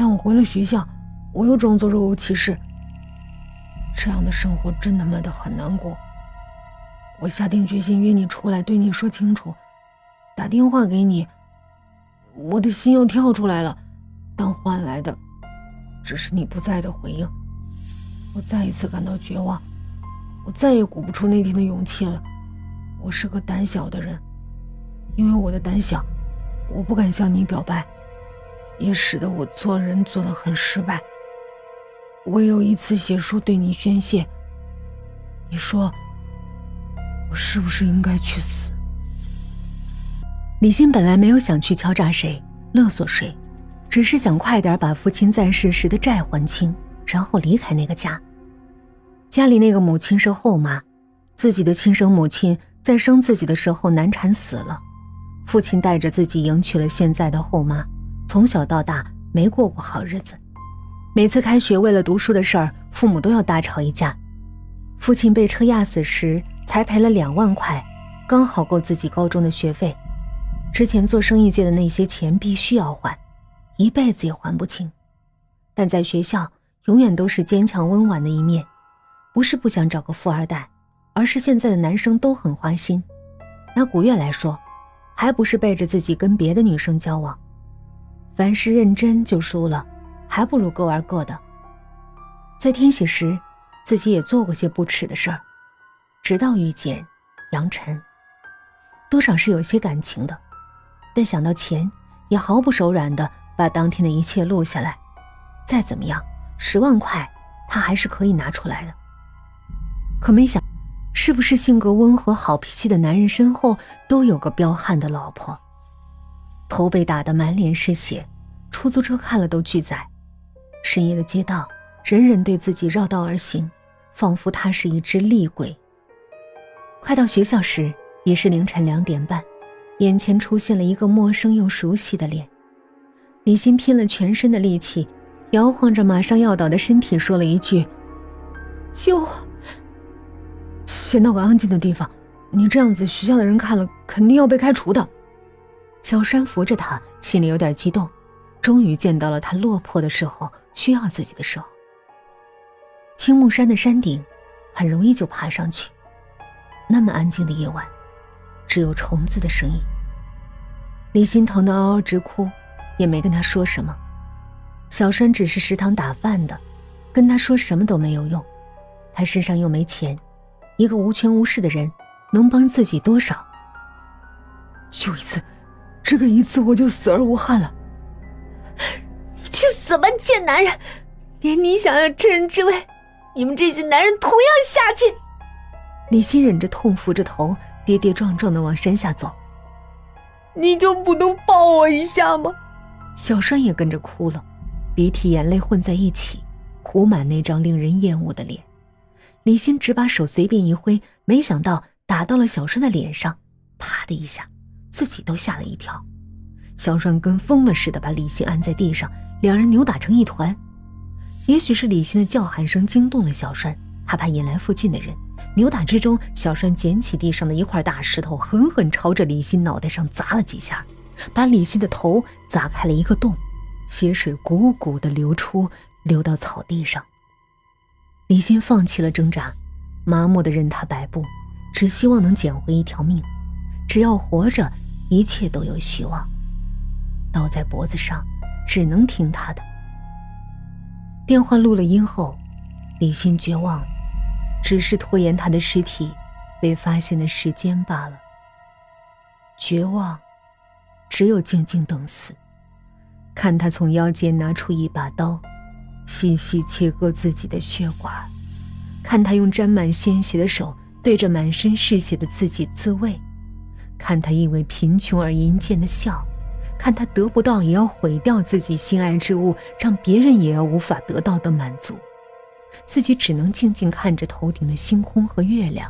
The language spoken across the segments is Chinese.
但我回了学校，我又装作若无其事。这样的生活真他妈的很难过。我下定决心约你出来，对你说清楚。打电话给你，我的心又跳出来了，但换来的只是你不在的回应。我再一次感到绝望，我再也鼓不出那天的勇气了。我是个胆小的人，因为我的胆小，我不敢向你表白，也使得我做人做得很失败。我有一次写书对你宣泄，你说我是不是应该去死？李欣本来没有想去敲诈谁、勒索谁，只是想快点把父亲在世时的债还清，然后离开那个家。家里那个母亲是后妈，自己的亲生母亲在生自己的时候难产死了，父亲带着自己迎娶了现在的后妈，从小到大没过过好日子。每次开学为了读书的事儿，父母都要大吵一架。父亲被车压死时才赔了两万块，刚好够自己高中的学费。之前做生意借的那些钱必须要还，一辈子也还不清。但在学校永远都是坚强温婉的一面，不是不想找个富二代，而是现在的男生都很花心。拿古月来说，还不是背着自己跟别的女生交往。凡事认真就输了，还不如各玩各的。在天喜时，自己也做过些不耻的事儿，直到遇见杨晨，多少是有些感情的。但想到钱，也毫不手软的把当天的一切录下来。再怎么样，十万块他还是可以拿出来的。可没想，是不是性格温和、好脾气的男人身后都有个彪悍的老婆？头被打得满脸是血，出租车看了都拒载。深夜的街道，人人对自己绕道而行，仿佛他是一只厉鬼。快到学校时，已是凌晨两点半。眼前出现了一个陌生又熟悉的脸，李欣拼了全身的力气，摇晃着马上要倒的身体，说了一句：“救！”先到个安静的地方，你这样子，学校的人看了肯定要被开除的。小山扶着他，心里有点激动，终于见到了他落魄的时候，需要自己的时候。青木山的山顶，很容易就爬上去。那么安静的夜晚。只有虫子的声音。李欣疼得嗷嗷直哭，也没跟他说什么。小山只是食堂打饭的，跟他说什么都没有用。他身上又没钱，一个无权无势的人能帮自己多少？就一次，这个一次我就死而无憾了。你去死吧，贱男人！连你想要趁人之危，你们这些男人同样下贱。李欣忍着痛，扶着头。跌跌撞撞的往山下走，你就不能抱我一下吗？小栓也跟着哭了，鼻涕眼泪混在一起，糊满那张令人厌恶的脸。李欣只把手随便一挥，没想到打到了小栓的脸上，啪的一下，自己都吓了一跳。小栓跟疯了似的把李欣按在地上，两人扭打成一团。也许是李欣的叫喊声惊动了小栓，他怕引来附近的人。扭打之中，小栓捡起地上的一块大石头，狠狠朝着李欣脑袋上砸了几下，把李欣的头砸开了一个洞，血水汩汩的流出，流到草地上。李欣放弃了挣扎，麻木的任他摆布，只希望能捡回一条命。只要活着，一切都有希望。刀在脖子上，只能听他的。电话录了音后，李欣绝望。只是拖延他的尸体被发现的时间罢了。绝望，只有静静等死，看他从腰间拿出一把刀，细细切割自己的血管，看他用沾满鲜血的手对着满身是血的自己自慰，看他因为贫穷而淫贱的笑，看他得不到也要毁掉自己心爱之物，让别人也要无法得到的满足。自己只能静静看着头顶的星空和月亮，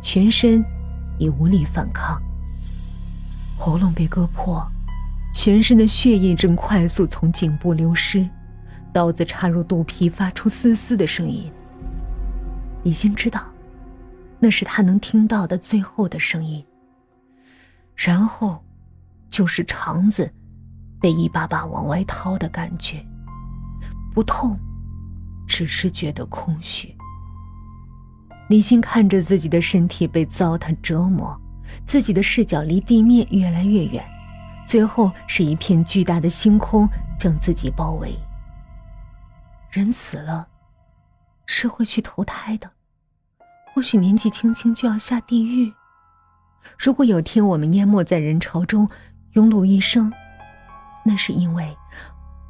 全身已无力反抗。喉咙被割破，全身的血液正快速从颈部流失，刀子插入肚皮，发出嘶嘶的声音。李欣知道，那是他能听到的最后的声音。然后，就是肠子被一把把往外掏的感觉。不痛，只是觉得空虚。李欣看着自己的身体被糟蹋折磨，自己的视角离地面越来越远，最后是一片巨大的星空将自己包围。人死了，是会去投胎的，或许年纪轻轻就要下地狱。如果有天我们淹没在人潮中，庸碌一生，那是因为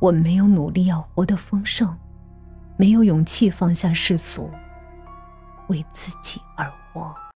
我们没有努力要活得丰盛，没有勇气放下世俗。为自己而活。